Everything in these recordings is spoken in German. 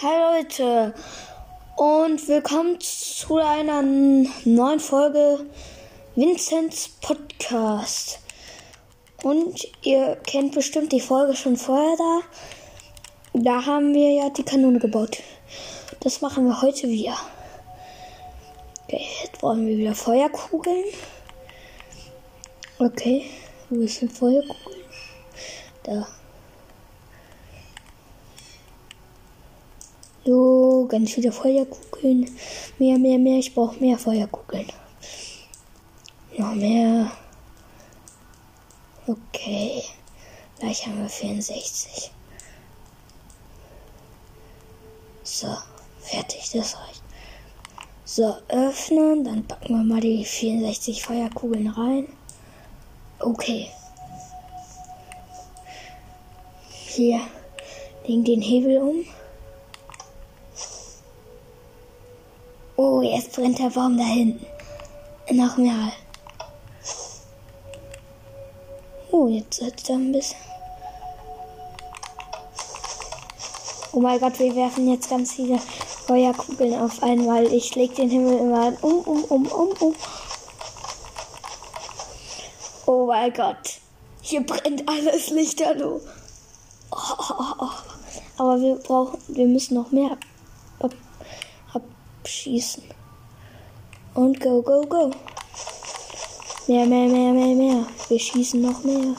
Hi Leute und willkommen zu einer neuen Folge Vinzenz Podcast. Und ihr kennt bestimmt die Folge schon vorher da. Da haben wir ja die Kanone gebaut. Das machen wir heute wieder. Okay, jetzt brauchen wir wieder Feuerkugeln. Okay, wo sind Feuerkugeln? Da. So, ganz viele Feuerkugeln. Mehr, mehr, mehr. Ich brauche mehr Feuerkugeln. Noch mehr. Okay. Gleich haben wir 64. So, fertig. Das reicht. So, öffnen. Dann packen wir mal die 64 Feuerkugeln rein. Okay. Hier. Legen den Hebel um. Oh, jetzt brennt der Baum da hinten. Noch mehr. Oh, jetzt sitzt er ein bisschen. Oh mein Gott, wir werfen jetzt ganz viele Feuerkugeln auf einmal. Ich leg den Himmel immer um, um, um, um, um. Oh mein Gott. Hier brennt alles lichterloh. Oh, oh, oh. Aber wir brauchen, wir müssen noch mehr abschießen. Und go, go, go. Mehr, mehr, mehr, mehr, mehr. Wir schießen noch mehr.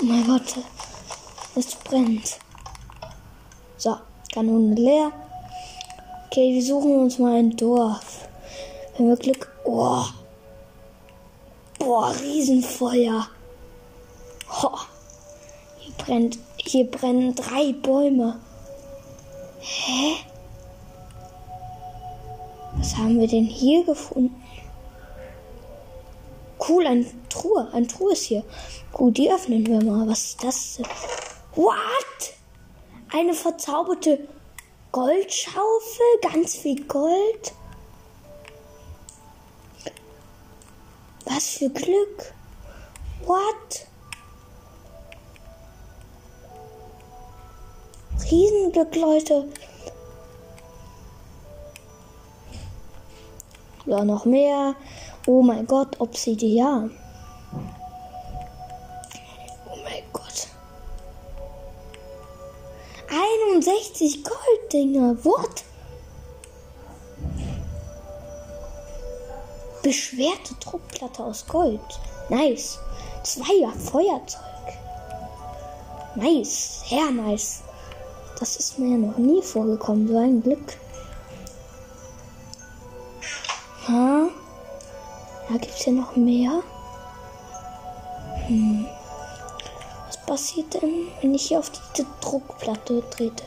Oh mein Gott. Es brennt. So, Kanone leer. Okay, wir suchen uns mal ein Dorf. Wenn wir Glück. Oh. Boah, Riesenfeuer. Oh. Hier brennt. Hier brennen drei Bäume. Hä? Was haben wir denn hier gefunden? Cool, ein Truhe. Ein Truhe ist hier. Gut, die öffnen wir mal. Was ist das? What? Eine verzauberte Goldschaufel? Ganz viel Gold? Was für Glück. What? Riesenglück, Leute. Ja, noch mehr. Oh mein Gott, Obsidian. Oh mein Gott. 61 Golddinger. What? Beschwerte Druckplatte aus Gold. Nice. Zweier Feuerzeug. Nice. Sehr nice. Das ist mir ja noch nie vorgekommen. So ein Glück. Ha? Da gibt es ja noch mehr. Hm. Was passiert denn, wenn ich hier auf diese Druckplatte trete?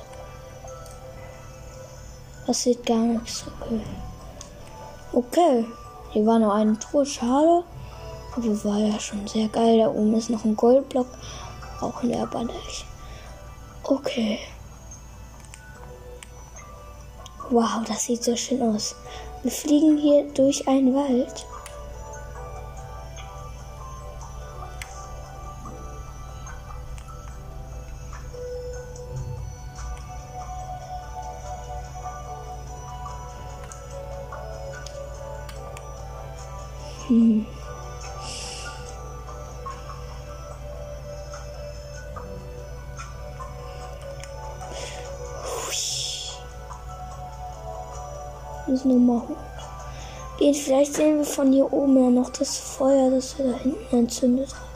Passiert gar nichts. Okay. Okay. Hier war noch eine Truhe. Schade. Aber war ja schon sehr geil. Da oben ist noch ein Goldblock. Brauchen wir aber nicht. Okay. Wow, das sieht so schön aus. Wir fliegen hier durch einen Wald. Wir machen. Geht, vielleicht sehen wir von hier oben ja noch das Feuer, das wir da hinten entzündet haben.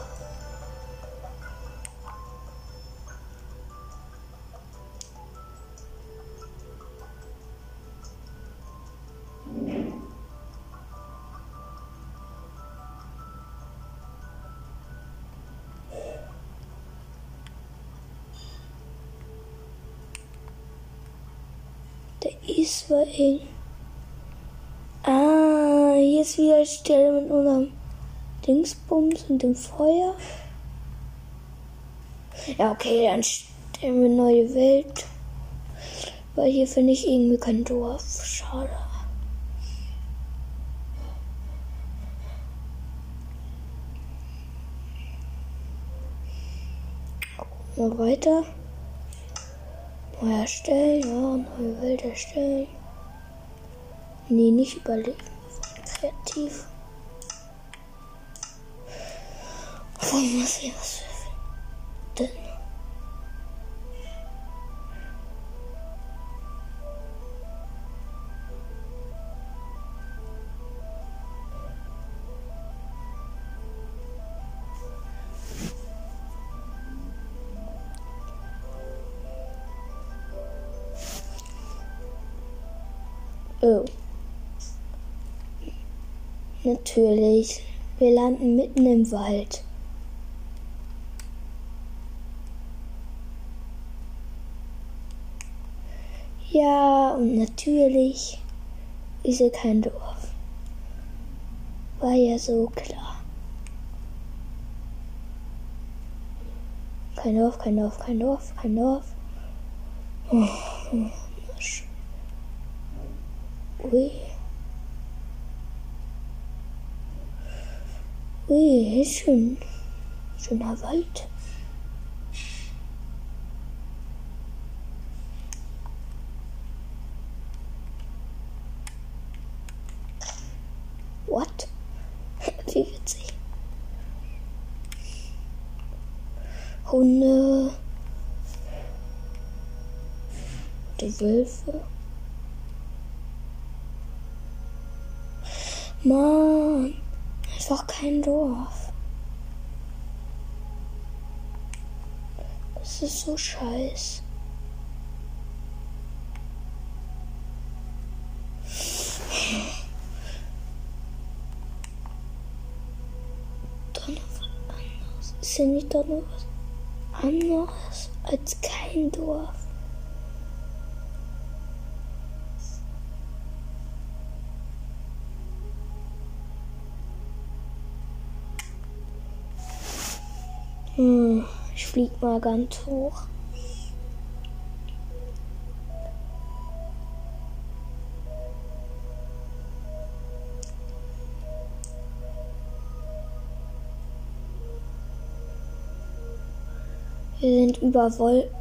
Ist wieder Stelle mit unserem Dingsbums und dem Feuer. Ja, okay, dann stellen wir neue Welt. Weil hier finde ich irgendwie kein Dorf. Schade. Wir weiter. Neu erstellen, ja, neue Welt erstellen. Nee, nicht überlegen. Kreativ. Wo muss ich was denn? Oh. Natürlich. Wir landen mitten im Wald. Ja, und natürlich ist hier kein Dorf. War ja so klar. Kein Dorf, kein Dorf, kein Dorf, kein Dorf. Oh, oh, Ui. Ui, ist schön. Schöner Wald. What? Wie witzig. Hunde. Die Wölfe. Mann, einfach kein Dorf. Das ist so scheiß. Doch noch was anderes. Ist ja nicht doch noch was anderes als kein Dorf. Flieg mal ganz hoch. Wir sind über Wolken.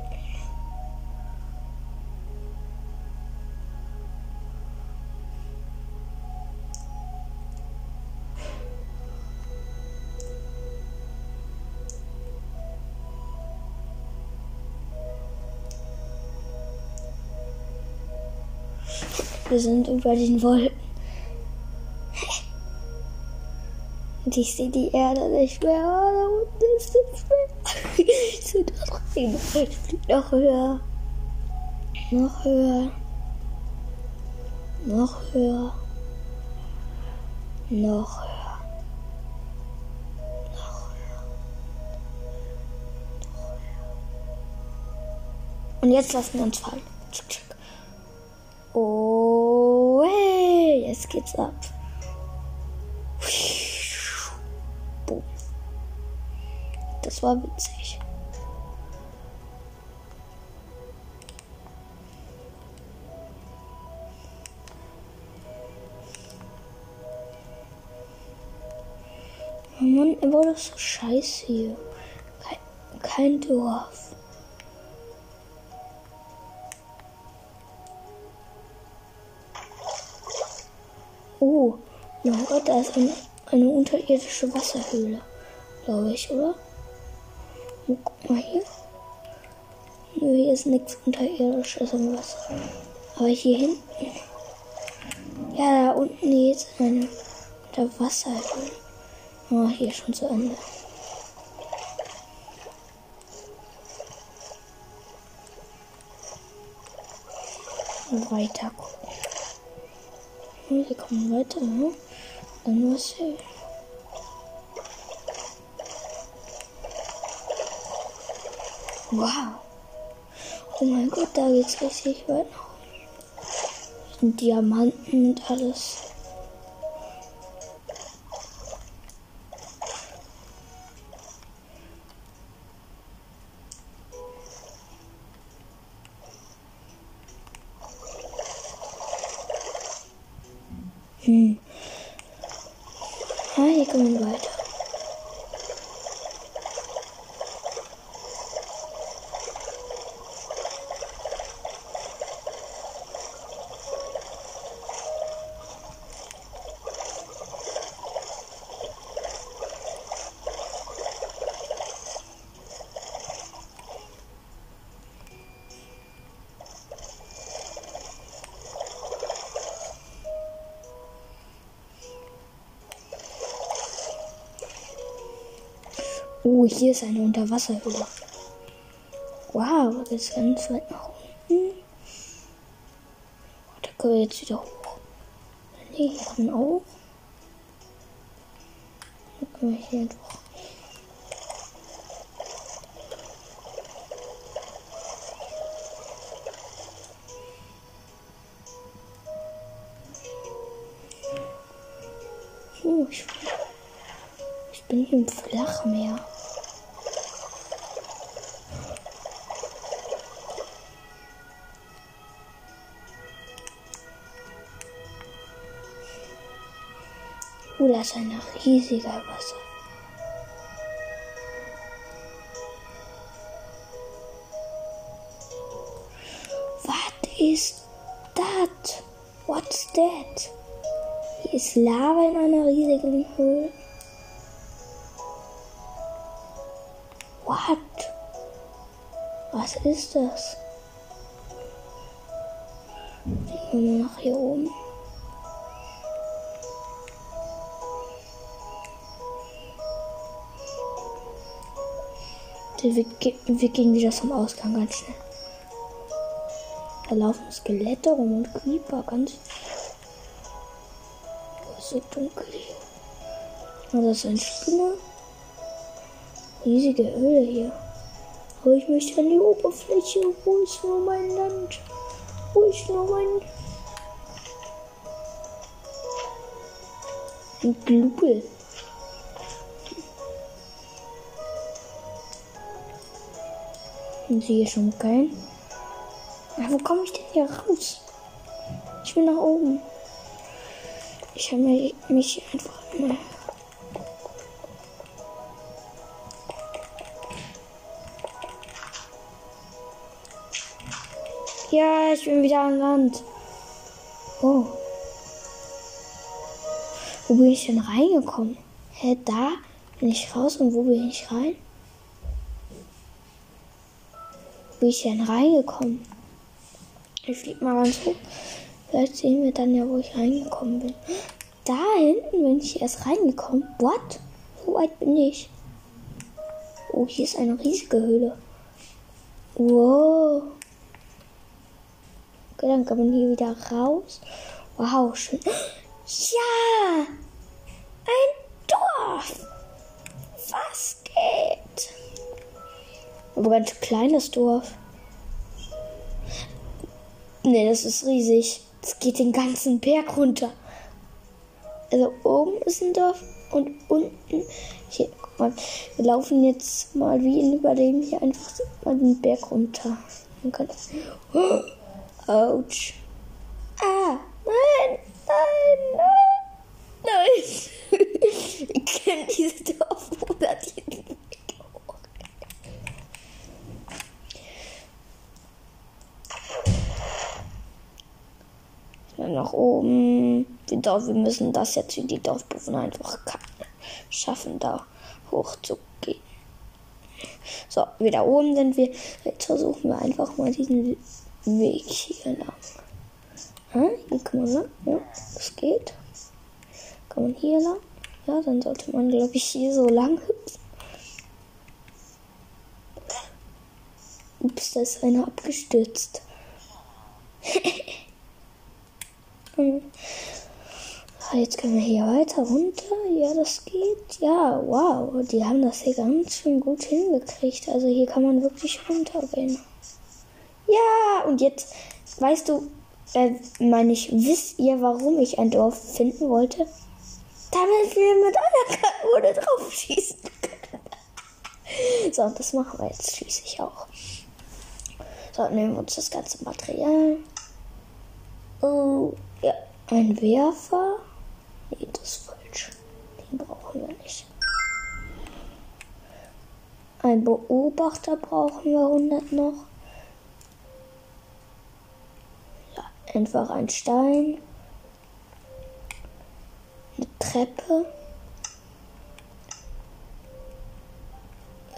Wir sind über den Wolken. Und ich sehe die Erde nicht mehr. Oh, da unten ist nichts mehr. Ich sehe da rein. Ich fliege noch höher. Noch höher. Noch höher. Noch höher. Noch höher. Und jetzt lassen wir uns fallen. Jetzt ab. Boom. Das war witzig. Oh Mann, war das so scheiße hier. Kein, kein Dorf. Mein Gott, da ist eine, eine unterirdische Wasserhöhle, glaube ich, oder? Oh, guck mal hier. Nö, hier ist nichts unterirdisches im Wasser. Aber hier hinten. Ja, da unten jetzt eine Unterwasserhöhle. Oh, hier schon zu Ende. Weiter gucken. Wir kommen weiter. Ne? Dann was hier. Wow. Oh mein Gott, da geht's richtig weit nach. Diamanten und alles. Hm. Ah, hier hier ist eine Unterwasserhöhle. Wow, das ist ganz weit nach unten. Da können wir jetzt wieder hoch. Nee, hier kommen auch. Dann können wir hier einfach. Das ist ein riesiger Wasser. Was ist das? What's that? Hier ist Lava in einer riesigen Höhle. What? Was ist das? Gehen wir nach hier oben. Wir, wir gehen wieder zum Ausgang ganz schnell. Da laufen Skelette rum und Creeper ganz. So dunkel hier. Oh, das ist ein Spinner. Riesige Höhle hier. Aber ich möchte an die Oberfläche. Wo ist nur mein Land? Wo ist nur mein. Ein Glubel. Und sie hier schon kein. Ja, wo komme ich denn hier raus? Ich will nach oben. Ich habe mich einfach immer. Ja, ich bin wieder an Land. Oh. Wo bin ich denn reingekommen? Hä, da bin ich raus und wo bin ich rein? Bin ich denn reingekommen? Ich flieg mal ganz hoch. Vielleicht sehen wir dann ja, wo ich reingekommen bin. Da hinten bin ich erst reingekommen. What? So weit bin ich. Oh, hier ist eine riesige Höhle. Wow. Okay, dann kann man hier wieder raus. Wow, schön. Ja! Ein Dorf! Was geht? Aber ganz kleines Dorf. Nee, das ist riesig. Es geht den ganzen Berg runter. Also oben ist ein Dorf und unten. Hier, guck mal. Wir laufen jetzt mal wie in Überleben hier einfach mal den Berg runter. Man kann. Oh, ouch. Ah, nein, nein, nein. Nein. Ich kenne diese Dorfbewohner, die nach oben. Dorf, wir müssen das jetzt wie die Dorfbewohner einfach schaffen, da hochzugehen. So, wieder oben sind wir. Jetzt versuchen wir einfach mal diesen Weg hier lang. Hm? Hier kann man lang. Ja, das geht. Kann man hier lang? Ja, dann sollte man, glaube ich, hier so lang hüpfen. Ups, da ist einer abgestürzt. Jetzt können wir hier weiter runter. Ja, das geht. Ja, wow. Die haben das hier ganz schön gut hingekriegt. Also hier kann man wirklich runtergehen. Ja, und jetzt, weißt du, äh, meine ich, wisst ihr, warum ich ein Dorf finden wollte? Damit wir mit einer Kanone drauf schießen können. so, das machen wir jetzt schließlich auch. So, nehmen wir uns das ganze Material. Oh, ja, ein Werfer. Nee, das ist falsch. Den brauchen wir nicht. Ein Beobachter brauchen wir 100 noch. Ja, einfach ein Stein. Eine Treppe.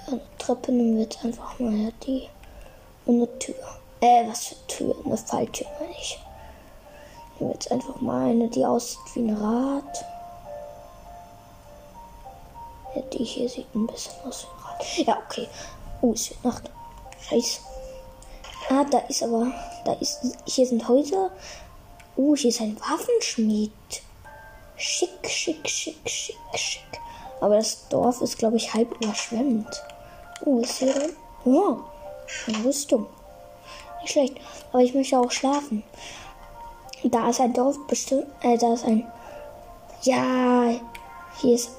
Eine Treppe nehmen wir jetzt einfach mal die. Und eine Tür. Äh, was für Tür? Eine Falltür, meine ich. Nehmen jetzt einfach mal eine, die aussieht wie ein Rad. Ja, die hier sieht ein bisschen aus wie ein Ja, okay. Oh, es wird Nacht. Scheiße. Ah, da ist aber. Da ist. Hier sind Häuser. Oh, hier ist ein Waffenschmied. Schick, schick, schick, schick, schick. Aber das Dorf ist, glaube ich, halb überschwemmt. Oh, ist hier drin? Oh, eine Rüstung. Nicht schlecht. Aber ich möchte auch schlafen. Da ist ein Dorf bestimmt. Äh, da ist ein. Ja, hier ist.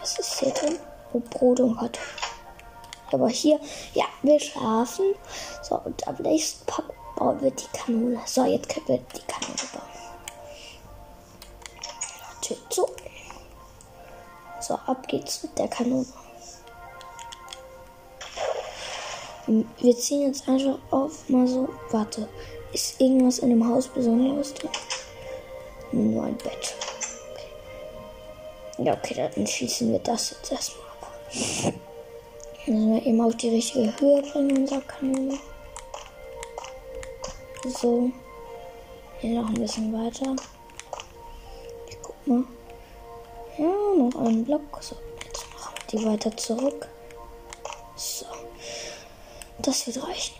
Was ist hier drin? Oh, Brot und Kartoffeln. Aber hier, ja, wir schlafen. So, und am nächsten Pack bauen wir die Kanone. So, jetzt können wir die Kanone bauen. Tür zu. So, ab geht's mit der Kanone. Wir ziehen jetzt einfach auf, mal so. Warte, ist irgendwas in dem Haus Besonderes drin? Nur ein Bett. Okay. Ja, okay, dann schießen wir das jetzt erstmal ab. Müssen wir eben auf die richtige Höhe bringen, unser Kanone. So. Hier noch ein bisschen weiter. Ich guck mal. Ja, noch einen Block. So, jetzt machen wir die weiter zurück. So. Das wird reichen.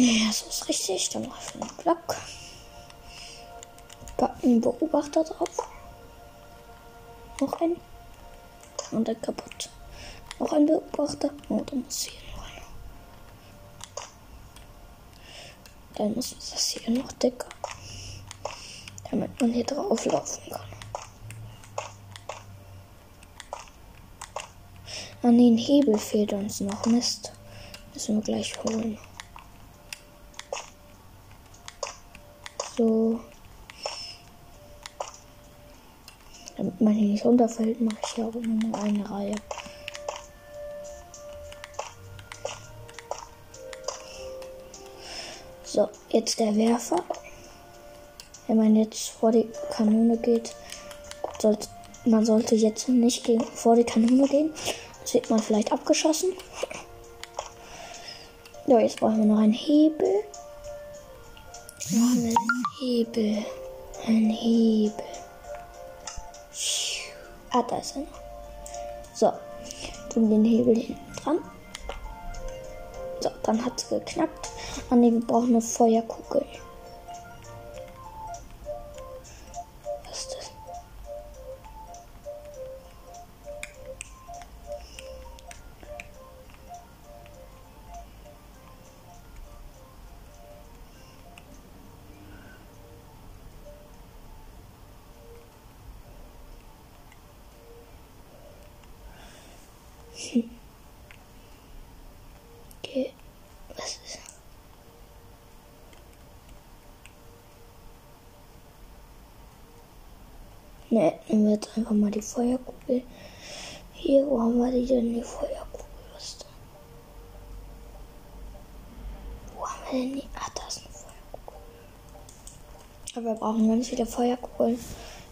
Ja, so ist richtig. Dann noch einen Block. Packen den Beobachter drauf. Noch ein. Und dann kaputt. Noch ein Beobachter. Oh, da muss hier noch einer. Dann muss das hier noch dicker. Damit man hier drauf laufen kann. An den Hebel fehlt uns noch Mist. Müssen wir gleich holen. So. Damit man hier nicht runterfällt, mache ich hier auch nur eine Reihe. So, jetzt der Werfer. Wenn man jetzt vor die Kanone geht, sollte, man sollte jetzt nicht gegen, vor die Kanone gehen, wird man vielleicht abgeschossen. Ja, jetzt brauchen wir noch einen Hebel. Einen Hebel. Ein Hebel. Ah, da ist er noch. So, tun den Hebel hinten dran. So, dann hat es geknackt. Ne, wir brauchen eine Feuerkugel. Die Feuerkugel. Hier, wo haben wir die denn, die Feuerkugel? Wo haben wir denn die? Ach, da ist eine Feuerkugel. Aber wir brauchen ganz viele Feuerkugeln.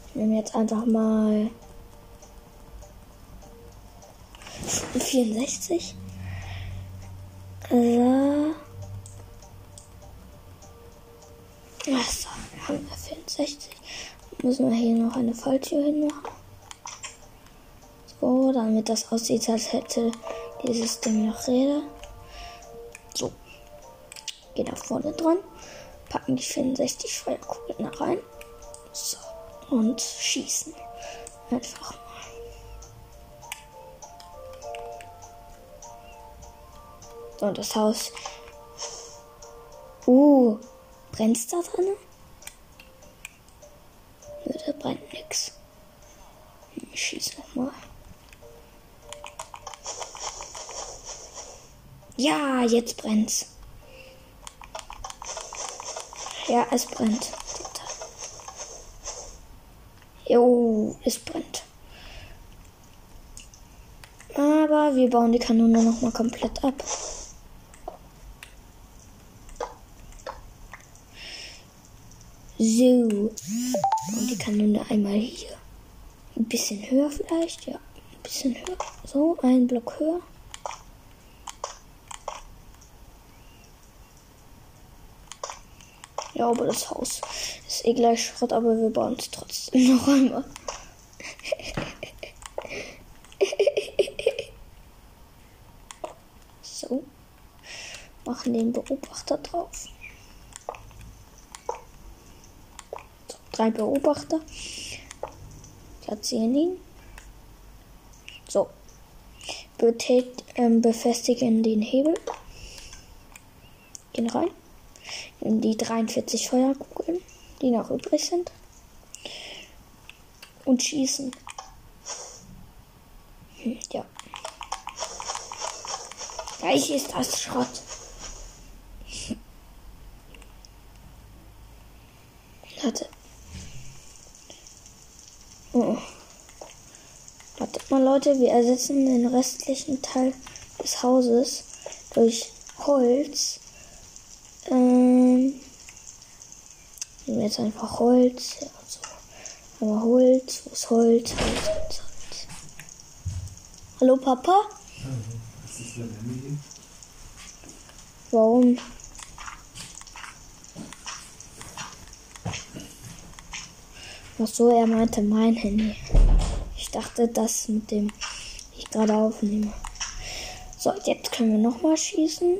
Ich nehme jetzt einfach mal 64. So. Achso, haben wir 64. Müssen wir hier noch eine Falltür hinmachen. So, damit das aussieht, als hätte dieses Ding noch Räder. So. Gehen da vorne dran. Packen die 64 Feuerkugeln da rein. So. Und schießen. Einfach Und das Haus. Uh, brennt's da drin? Nö, da brennt nix. Ich schieß nochmal. Ja, jetzt brennt's. Ja, es brennt. Jo, es brennt. Aber wir bauen die Kanone nochmal komplett ab. So. Und die Kanone einmal hier. Ein bisschen höher vielleicht, ja. Ein bisschen höher. So, ein Block höher. Ja, aber das Haus ist eh gleich Schrott, aber wir bauen es trotzdem noch einmal. so. Machen den Beobachter drauf. So, drei Beobachter. Platzieren ihn. So. Betät, ähm, befestigen den Hebel. Gehen rein. Die 43 Feuerkugeln, die noch übrig sind. Und schießen. Hm, ja. Gleich ist das Schrott. Warte. Oh. Wartet mal, Leute, wir ersetzen den restlichen Teil des Hauses durch Holz. Ähm. Nehmen wir jetzt einfach Holz. Ja, so. Aber Holz, wo ist Holz? Holz, Holz, Holz. Hallo, Papa? Warum? Ach so, er meinte mein Handy. Ich dachte, das mit dem ich gerade aufnehme. So, jetzt können wir nochmal schießen.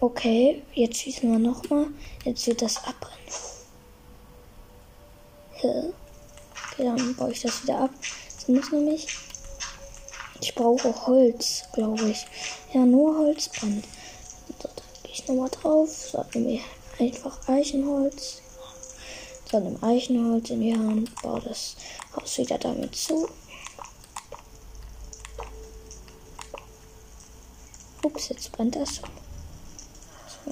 Okay, jetzt schießen wir nochmal. Jetzt wird das abbrennen. Okay, dann baue ich das wieder ab. Das muss nämlich. Ich brauche Holz, glaube ich. Ja, nur Holz brennt. So, dann gehe ich nochmal drauf. So, nehmen wir einfach Eichenholz dann im Eichenholz in die Hand, baue das Haus wieder damit zu. Ups, jetzt brennt das. Ist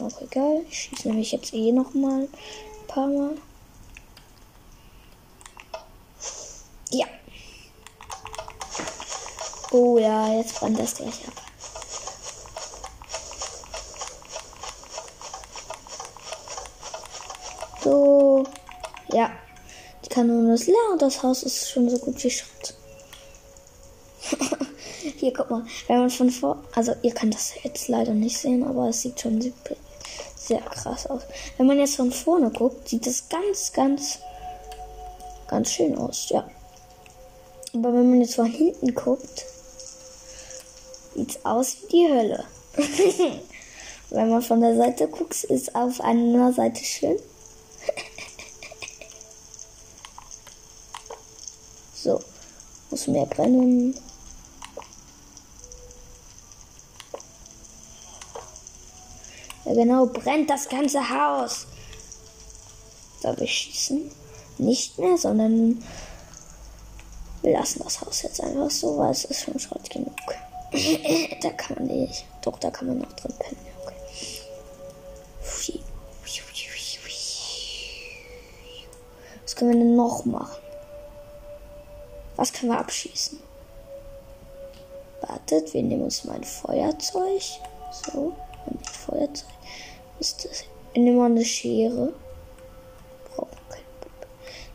auch egal. Ich schieße nämlich jetzt eh noch mal ein paar Mal. Ja. Oh ja, jetzt brennt das gleich ab. So. Ja. Die Kanone ist leer und das Haus ist schon so gut wie Schrott. Hier, guck mal. Wenn man von vor. Also, ihr könnt das jetzt leider nicht sehen, aber es sieht schon sehr krass aus. Wenn man jetzt von vorne guckt, sieht es ganz, ganz, ganz schön aus, ja. Aber wenn man jetzt von hinten guckt, sieht es aus wie die Hölle. wenn man von der Seite guckt, ist auf einer Seite schön. So. Muss mehr brennen. Genau, brennt das ganze Haus. So, wir schießen nicht mehr, sondern wir lassen das Haus jetzt einfach so, weil es ist schon Schrott genug. da kann man nicht. Doch, da kann man noch drin pennen. Okay. Was können wir denn noch machen? Was können wir abschießen? Wartet, wir nehmen uns mal ein Feuerzeug. So, ein Feuerzeug. Ist das? Wir nehmen mal eine Schere. Brauchen kein Problem.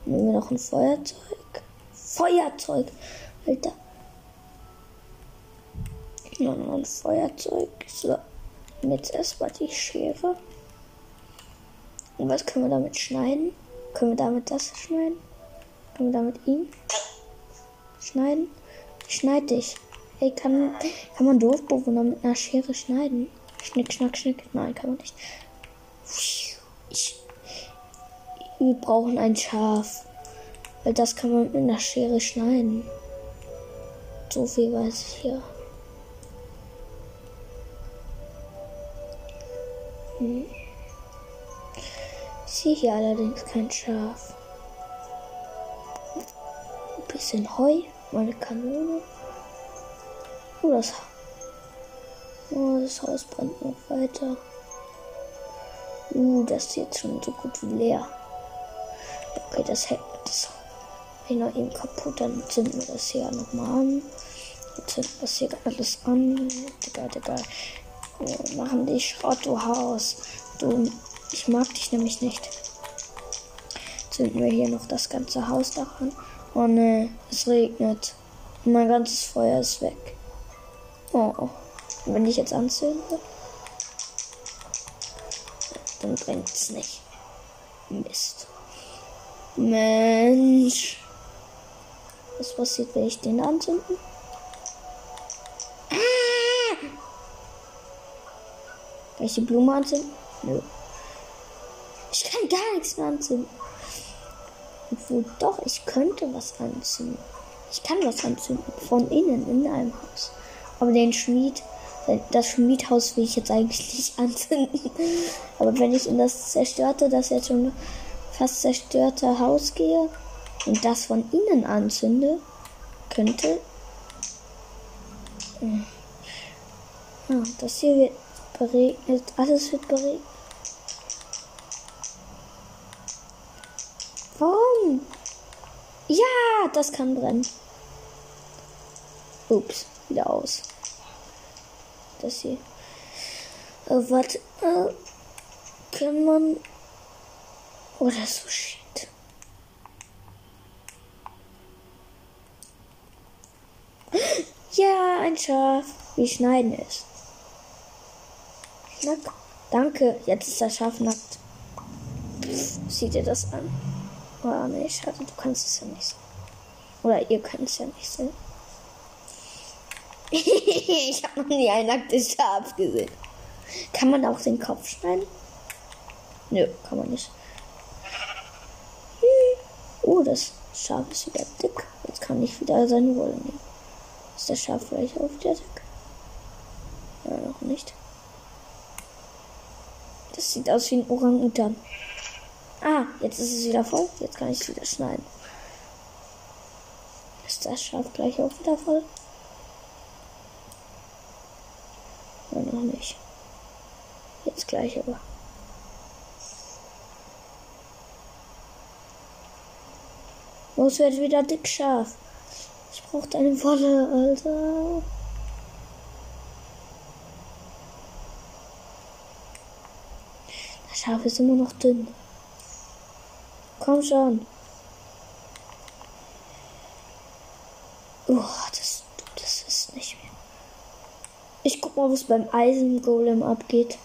Nehmen wir noch ein Feuerzeug. Feuerzeug! Alter. Noch ein Feuerzeug. So. Und jetzt erstmal die Schere. Und was können wir damit schneiden? Können wir damit das schneiden? Können wir damit ihn? schneiden? Schneid dich. Ey, kann, kann man Dorfbewohner mit einer Schere schneiden? Schnick, schnack, schnick. Nein, kann man nicht. Ich, wir brauchen ein Schaf. Weil das kann man mit einer Schere schneiden. So viel weiß ich hier. Hm. Ich sehe hier allerdings kein Schaf. Ein bisschen Heu meine Kanone. Oh, das, oh, das Haus brennt noch weiter. Uh, das ist jetzt schon so gut wie leer. Okay, das hält das noch eben kaputt. Dann zünden wir das hier nochmal an. Jetzt zünden wir das hier alles an. Egal, egal. Wir machen dich Schrott, du Haus. Du, ich mag dich nämlich nicht. Zünden wir hier noch das ganze Haus an. Oh ne, es regnet. Mein ganzes Feuer ist weg. Oh, wenn ich jetzt anzünde. dann bringt's nicht. Mist. Mensch. Was passiert, wenn ich den anzünden? Ah! Kann ich die Blume anzünden? Nö. Ich kann gar nichts mehr anzünden. Obwohl, doch, ich könnte was anzünden. Ich kann was anzünden. Von innen, in einem Haus. Aber den Schmied, das Schmiedhaus will ich jetzt eigentlich nicht anzünden. Aber wenn ich in das zerstörte, das jetzt schon fast zerstörte Haus gehe und das von innen anzünde, könnte. Ja, das hier wird beregnet. Alles wird beregnet. Warum? Ja, das kann brennen. Ups, wieder aus. Das hier. Äh, was äh, kann man. Oder oh, so shit. Ja, ein Schaf. Wie schneiden ist. Schnack. Danke. Jetzt ist das Schaf nackt. Sieht ihr das an? Oder nicht? Schade, du kannst es ja nicht sehen. Oder ihr könnt es ja nicht sehen. ich habe noch nie ein nacktes Schaf gesehen. Kann man auch den Kopf schneiden? Nö, kann man nicht. Oh, das Schaf ist wieder dick. Jetzt kann ich wieder seine Wolle nehmen. Ist das Schaf vielleicht auf der Deck? Ja, noch nicht. Das sieht aus wie ein Orang-Utan. Ah, jetzt ist es wieder voll. Jetzt kann ich es wieder schneiden. Ist das Schaf gleich auch wieder voll? Ja, noch nicht. Jetzt gleich aber. Oh, es wird wieder dick scharf. Ich brauche deine Wolle, Alter. Das Schaf ist immer noch dünn. Komm schon. Oh, das, das ist nicht mehr. Ich guck mal, was beim Eisengolem abgeht.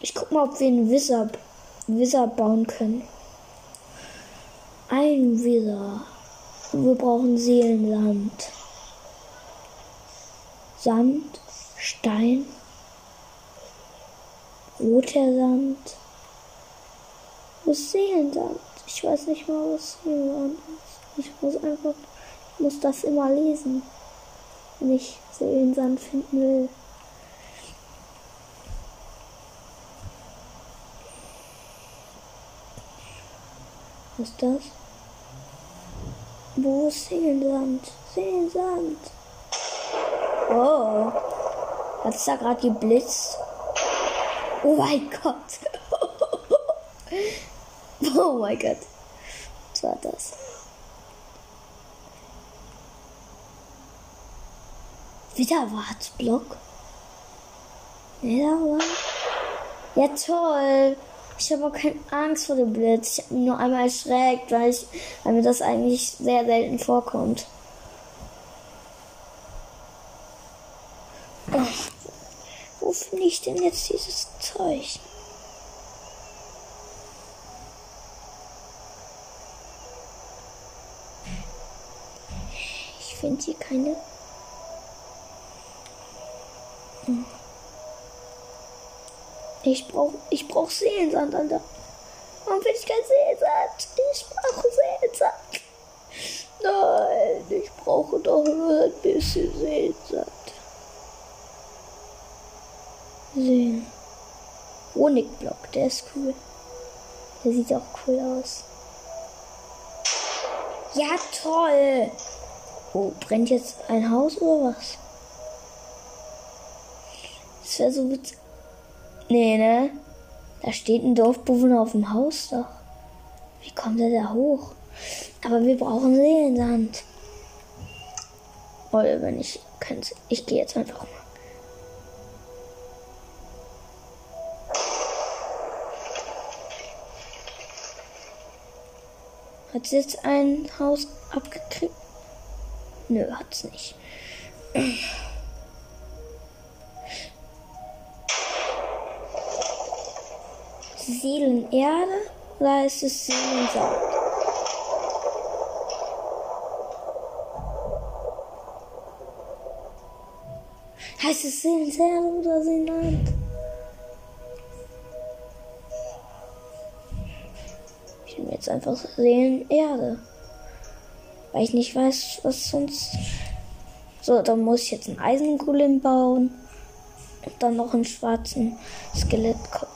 Ich guck mal, ob wir einen Wizard, Wizard bauen können. Ein Wizard. Wir brauchen Seelenland. Sand, Stein, roter Sand. Wo ist Seelensand? Ich weiß nicht mal, was Seelensand ist. Ich muss einfach, ich muss das immer lesen, wenn ich Seelensand finden will. Was ist das? Wo ist Seelensand? Seelensand. Oh. Hat es da gerade geblitzt? Oh mein Gott. oh mein Gott. Was war das? Wieder Wartblock. Wieder war. Ja toll. Ich habe auch keine Angst vor dem Blitz. Ich habe mich nur einmal erschreckt, weil, ich, weil mir das eigentlich sehr selten vorkommt. Wo finde ich denn jetzt dieses Zeug? Ich finde hier keine. Hm. Ich brauche ich brauch Seelensand, Alter. Warum finde ich kein Seelensand? Ich brauche Seelensand. Nein, ich brauche doch nur ein bisschen Seelensand. Sehen. Honigblock, der ist cool. Der sieht auch cool aus. Ja, toll. Oh, brennt jetzt ein Haus oder was? Das wäre so witzig. Nee, ne? Da steht ein Dorfbewohner auf dem Hausdach. Wie kommt er da hoch? Aber wir brauchen Seelensand. Oder wenn ich kann, ich gehe jetzt einfach mal. Hat sie jetzt ein Haus abgekriegt? Nö, hat's nicht. Seelenerde oder ist es Seelensand? Heißt es Seelenerde oder Seelenland? Ich nehme jetzt einfach Seelenerde. Weil ich nicht weiß, was sonst. So, dann muss ich jetzt einen Eisengolem bauen. Und dann noch einen schwarzen Skelettkopf.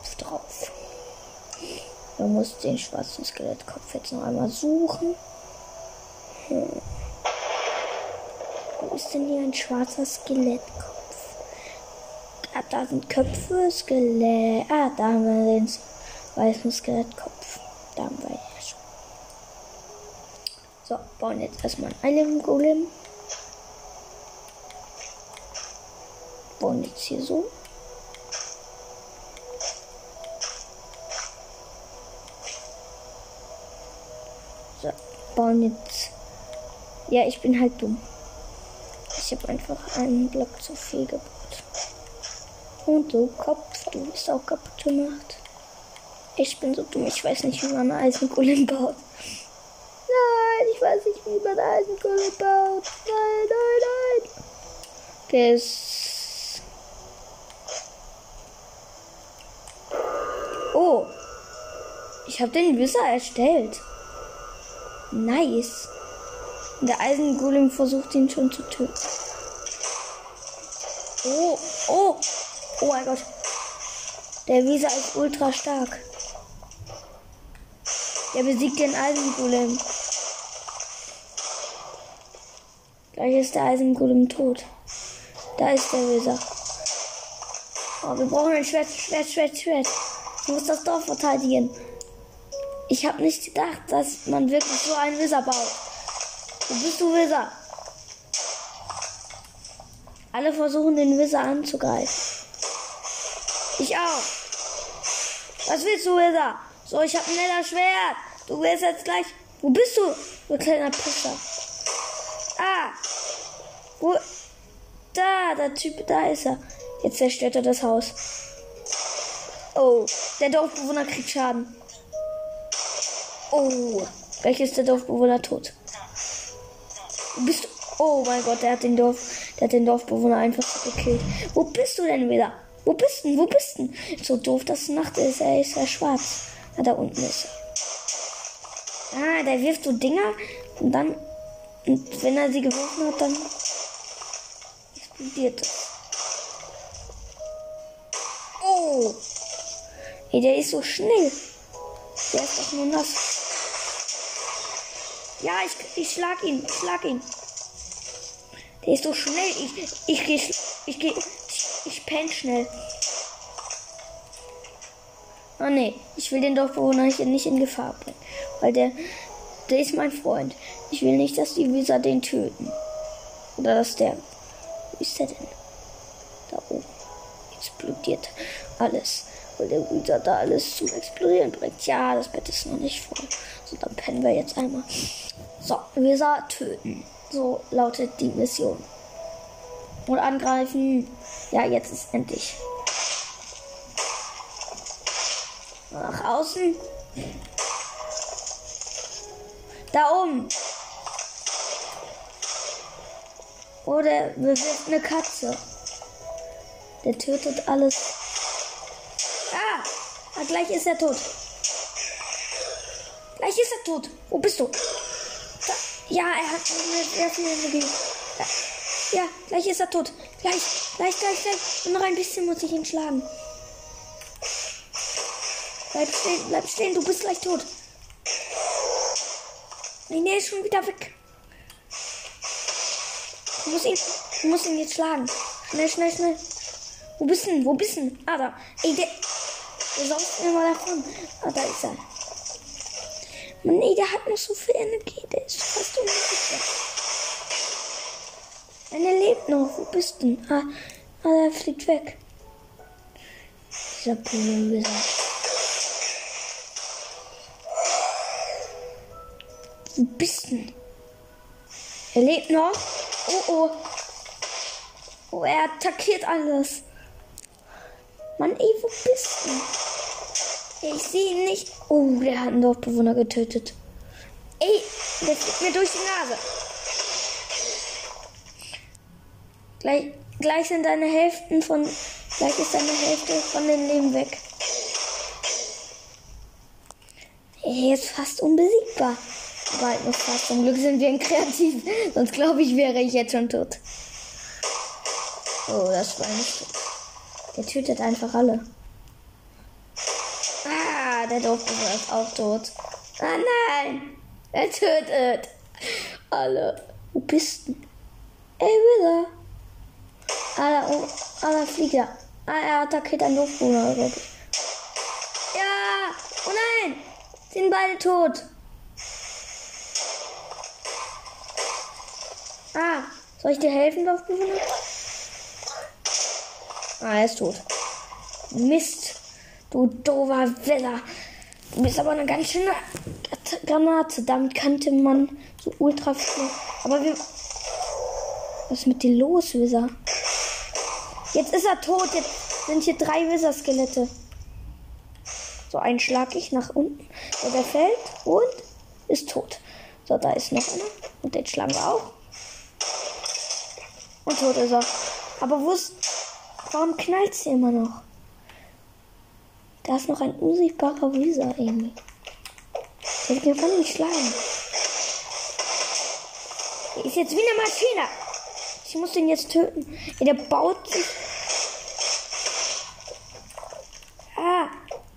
Man muss den schwarzen Skelettkopf jetzt noch einmal suchen. Hm. Wo ist denn hier ein schwarzer Skelettkopf? Ah, da sind Köpfe, Skelett. Ah, da haben wir den weißen Skelettkopf. Da haben wir ja schon. So, bauen jetzt erstmal einen Golem. Bauen jetzt hier so. Ja, ich bin halt dumm. Ich habe einfach einen Block zu viel gebaut. Und so, Kopf, du bist auch kaputt gemacht. Ich bin so dumm, ich weiß nicht, wie man einen Eisengolem baut. Nein, ich weiß nicht, wie man einen Eisengolem baut. Nein, nein, nein. Okay, es Oh, ich habe den Wisser erstellt. Nice. Der Eisengolem versucht ihn schon zu töten. Oh, oh, oh mein Gott. Der Visa ist ultra stark. Der besiegt den Eisengolem. Gleich ist der Eisengolem tot. Da ist der Visa. Oh, wir brauchen ein Schwert, Schwert, Schwert, Schwert. Ich muss das Dorf verteidigen. Ich habe nicht gedacht, dass man wirklich so einen Wizard baut. Wo bist du, Wizard? Alle versuchen, den Wizard anzugreifen. Ich auch. Was willst du, Wizard? So, ich habe ein netter Schwert. Du wirst jetzt gleich. Wo bist du, du kleiner Pisser? Ah. Wo? Da, der Typ, da ist er. Jetzt zerstört er das Haus. Oh, der Dorfbewohner kriegt Schaden. Oh, ist der Dorfbewohner tot. Bist du? Oh mein Gott, der hat den Dorf, der hat den Dorfbewohner einfach gekillt. Wo bist du denn wieder? Wo bist du? Wo bist du? So doof, dass Nacht ist. Er ist ja schwarz. Ah, da unten ist er. Ah, der wirft so Dinger und dann, und wenn er sie geworfen hat, dann explodiert es. Oh! Ey, der ist so schnell. Der ist doch nur nass. Ja, ich, ich schlag ihn, ich schlag ihn. Der ist so schnell. Ich, ich ich geh, ich, ich penn schnell. Oh nee, ich will den Dorfbewohner nicht in Gefahr bringen. Weil der, der ist mein Freund. Ich will nicht, dass die Visa den töten. Oder dass der. Wo ist der denn? Da oben. Explodiert alles. Weil der Visa da alles zum Explodieren bringt. Ja, das Bett ist noch nicht voll. So, dann pennen wir jetzt einmal. So, Visa töten. So lautet die Mission. Und angreifen. Ja, jetzt ist endlich. Nach außen. Da oben. Oder bewirft eine Katze. Der tötet alles. Ah! Gleich ist er tot. Gleich ist er tot. Wo bist du? Da. Ja, er hat mir sehr viel Energie. Ja, gleich ist er tot. Gleich, gleich, gleich, gleich. Und noch ein bisschen muss ich ihn schlagen. Bleib stehen, bleib stehen, du bist gleich tot. Nein, er ist schon wieder weg. Du musst ihn, du musst ihn jetzt schlagen. Schnell, schnell, schnell. Wo bist du? Wo bist du? Ah, da. Ey, der, der saugt immer davon. Ah, da ist er. Mann, ey, der hat noch so viel Energie. Der ist fast unsicher. Einer lebt noch. Wo bist du? Ah, ah der fliegt weg. Dieser Pulver. Wo bist du? Er lebt noch. Oh oh. Oh, er attackiert alles. Mann, ey, wo bist du? Ich sehe ihn nicht. Oh, der hat einen Dorfbewohner getötet. Ey, der fliegt mir durch die Nase. Gleich, gleich sind deine Hälften von. Gleich ist deine Hälfte von den Leben weg. Er ist fast unbesiegbar. Halt nur fast. Zum Glück sind wir in kreativ. Sonst glaube ich, wäre ich jetzt schon tot. Oh, das war nicht. Der tötet einfach alle. Ah, der Dorfbewohner ist auch tot. Ah nein! Er tötet alle. Wo bist du? Ey, wieder. Ah, da, oh, ah, da fliegt er. Ah, er attackiert einen ich. Ja! Oh nein! Sind beide tot. Ah, soll ich dir helfen, Dorfbewohner? Ah, er ist tot. Mist, du dover Weller. Du bist aber eine ganz schöne Granate. Damit kannte man so ultra viel. Aber wir. Was ist mit dir los, Wizard? Jetzt ist er tot. Jetzt sind hier drei Wizard-Skelette. So, einen schlag ich nach unten. So, der fällt und ist tot. So, da ist noch einer. Und den schlagen wir auch. Und tot ist er. Aber wo ist. Warum knallt sie immer noch? Da ist noch ein unsichtbarer Visa irgendwie. Der wird mir voll nicht schlagen. Ist jetzt wie eine Maschine. Ich muss den jetzt töten. Der baut sich. Ah,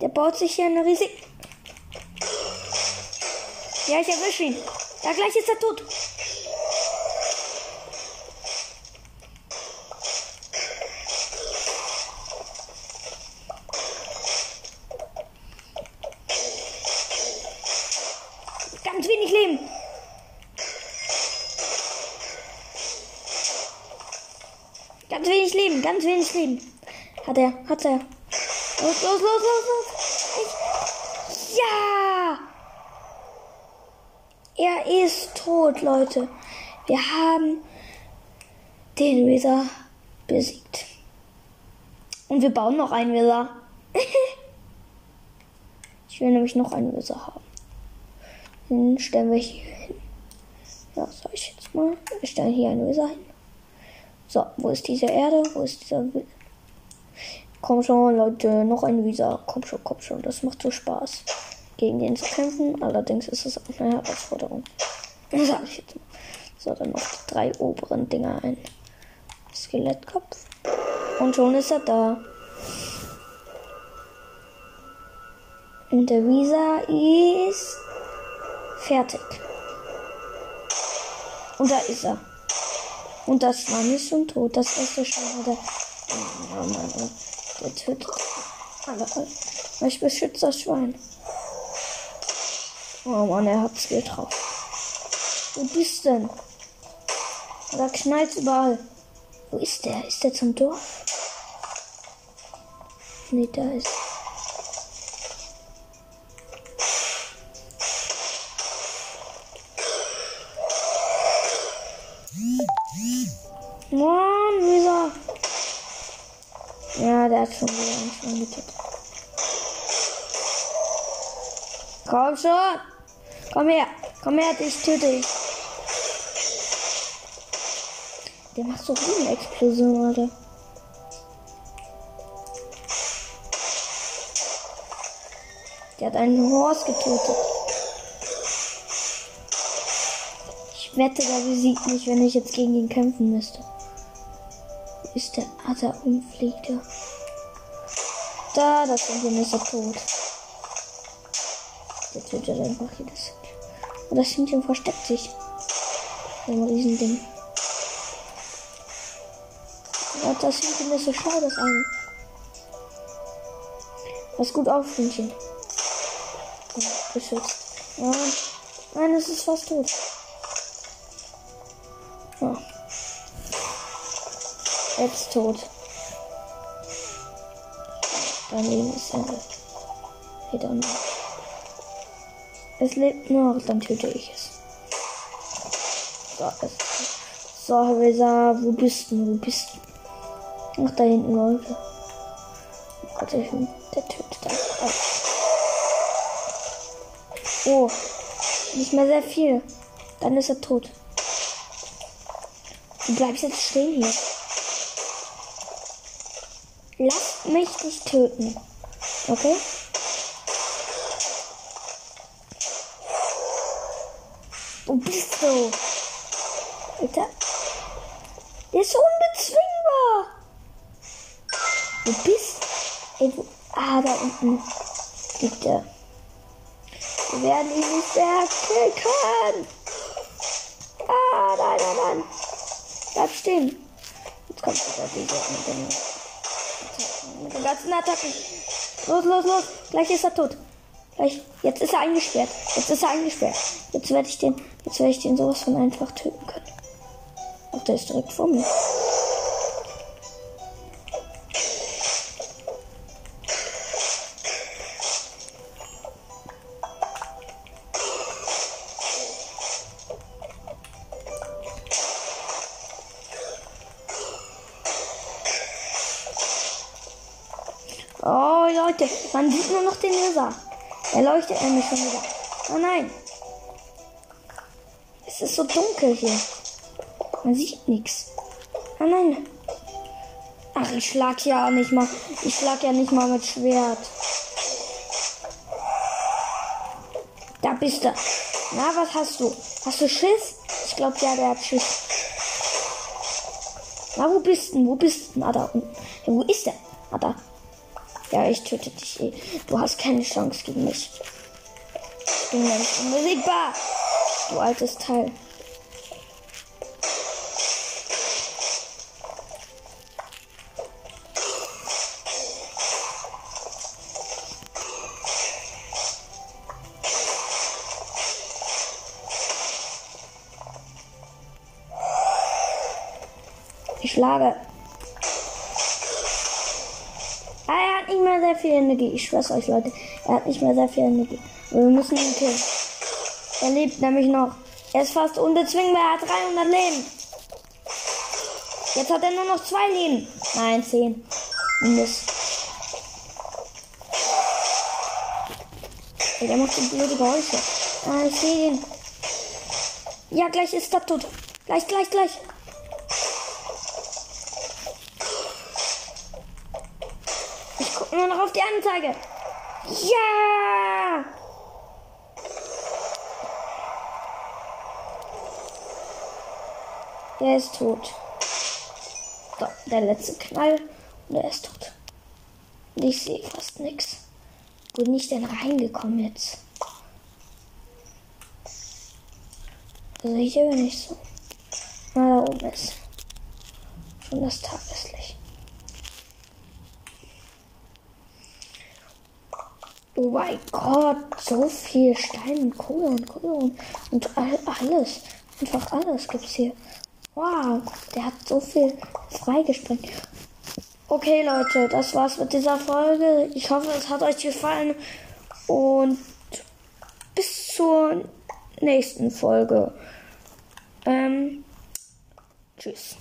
der baut sich hier eine riesige. Ja, ich erwische ihn. Ja, gleich ist er tot. Leben. Hat er, hat er. Los, los, los, los, los. Ja! Er ist tot, Leute. Wir haben den Wither besiegt. Und wir bauen noch einen Wither. ich will nämlich noch einen Wither haben. Den stellen wir hier hin. Ja, sag ich jetzt mal. Wir stellen hier einen Wither hin. So, wo ist diese Erde? Wo ist dieser? Komm schon, Leute, noch ein Visa. Komm schon, komm schon. Das macht so Spaß, gegen den zu kämpfen. Allerdings ist es auch eine Herausforderung. Sag ich jetzt mal. So, dann noch die drei oberen Dinger ein. Skelettkopf. Und schon ist er da. Und der Visa ist fertig. Und da ist er. Und das Schwein ist schon tot. Das erste Schwein hat er. Oh Mann, oh. Der tötet alle. Ich beschütze das Schwein. Oh Mann, er hat Skill drauf. Wo bist denn? Da knallt überall. Wo ist der? Ist der zum Dorf? Nee, da ist. Der hat schon wieder einen Schwein getötet. Komm schon. Komm her. Komm her, ich töte dich. Der macht so viele Explosionen, Alter. Der hat einen Horst getötet. Ich wette, der besiegt mich, wenn ich jetzt gegen ihn kämpfen müsste. Ist der? Ah, da das sind wir nicht so tot. Der tötet einfach jedes. Und das Hähnchen versteckt sich. Ein Riesending. Ja, das Hähnchen ist so schlau, das eine. Pass gut auf, Hähnchen. Oh, geschützt. Ja. Nein, es ist fast tot. Ja. Jetzt tot. Daneben ist Ende. Noch. Es lebt noch, dann töte ich es. So, es. So, Reza, wo bist du? Wo bist du? Ach, da hinten, Leute. Gott, der, der tötet einfach. Oh, nicht mehr sehr viel. Dann ist er tot. Du bleibst jetzt stehen hier. Lass mich nicht töten. Okay? Wo bist du? Alter. Der ist unbezwingbar. Wo bist wo? Ah, da unten er. Wir werden ihn nicht mehr killen. Ah, nein, nein, nein. Bleib stehen. Jetzt kommt wieder diese mit den, mit den ganzen Attacken. Los, los, los. Gleich ist er tot. Gleich. Jetzt ist er eingesperrt. Jetzt ist er eingesperrt. Jetzt werde ich den, jetzt werde ich den sowas von einfach töten können. Ach, der ist direkt vor mir. Leute, man sieht nur noch den Laser. Er leuchtet nämlich schon wieder. Oh nein. Es ist so dunkel hier. Man sieht nichts. Oh nein. Ach, ich schlag ja nicht mal. Ich schlag ja nicht mal mit Schwert. Da bist du. Na, was hast du? Hast du Schiss? Ich glaube, ja, der hat Schiss. Na, wo bist du? Wo bist du? Ah, da unten. Ja, wo ist der? Ah, da. Ja, ich töte dich eh. Du hast keine Chance gegen mich. Ich bin nämlich unbesiegbar. Du altes Teil. Ich schlage. Energie. Ich schwör's euch, Leute. Er hat nicht mehr sehr viel Energie. Aber wir müssen ihn killen. Er lebt nämlich noch. Er ist fast unbezwingbar. Er hat 300 Leben. Jetzt hat er nur noch zwei Leben. Nein, zehn. Mist. Ey, der macht so blöde Geräusche. Ah, ich sehe ihn. Ja, gleich ist er tot. Gleich, gleich, gleich. Ich gucke nur noch auf die Anzeige. Ja! Er ist tot. So, der letzte Knall und er ist tot. Und ich sehe fast nichts. Wo bin ich denn reingekommen jetzt? Also hier bin ich so. Na, da oben ist schon das Tageslicht. Oh mein Gott, so viel Stein und Kohle und Kohle und, und all, alles. Einfach alles gibt's hier. Wow, der hat so viel freigesprengt. Okay, Leute, das war's mit dieser Folge. Ich hoffe, es hat euch gefallen. Und bis zur nächsten Folge. Ähm, tschüss.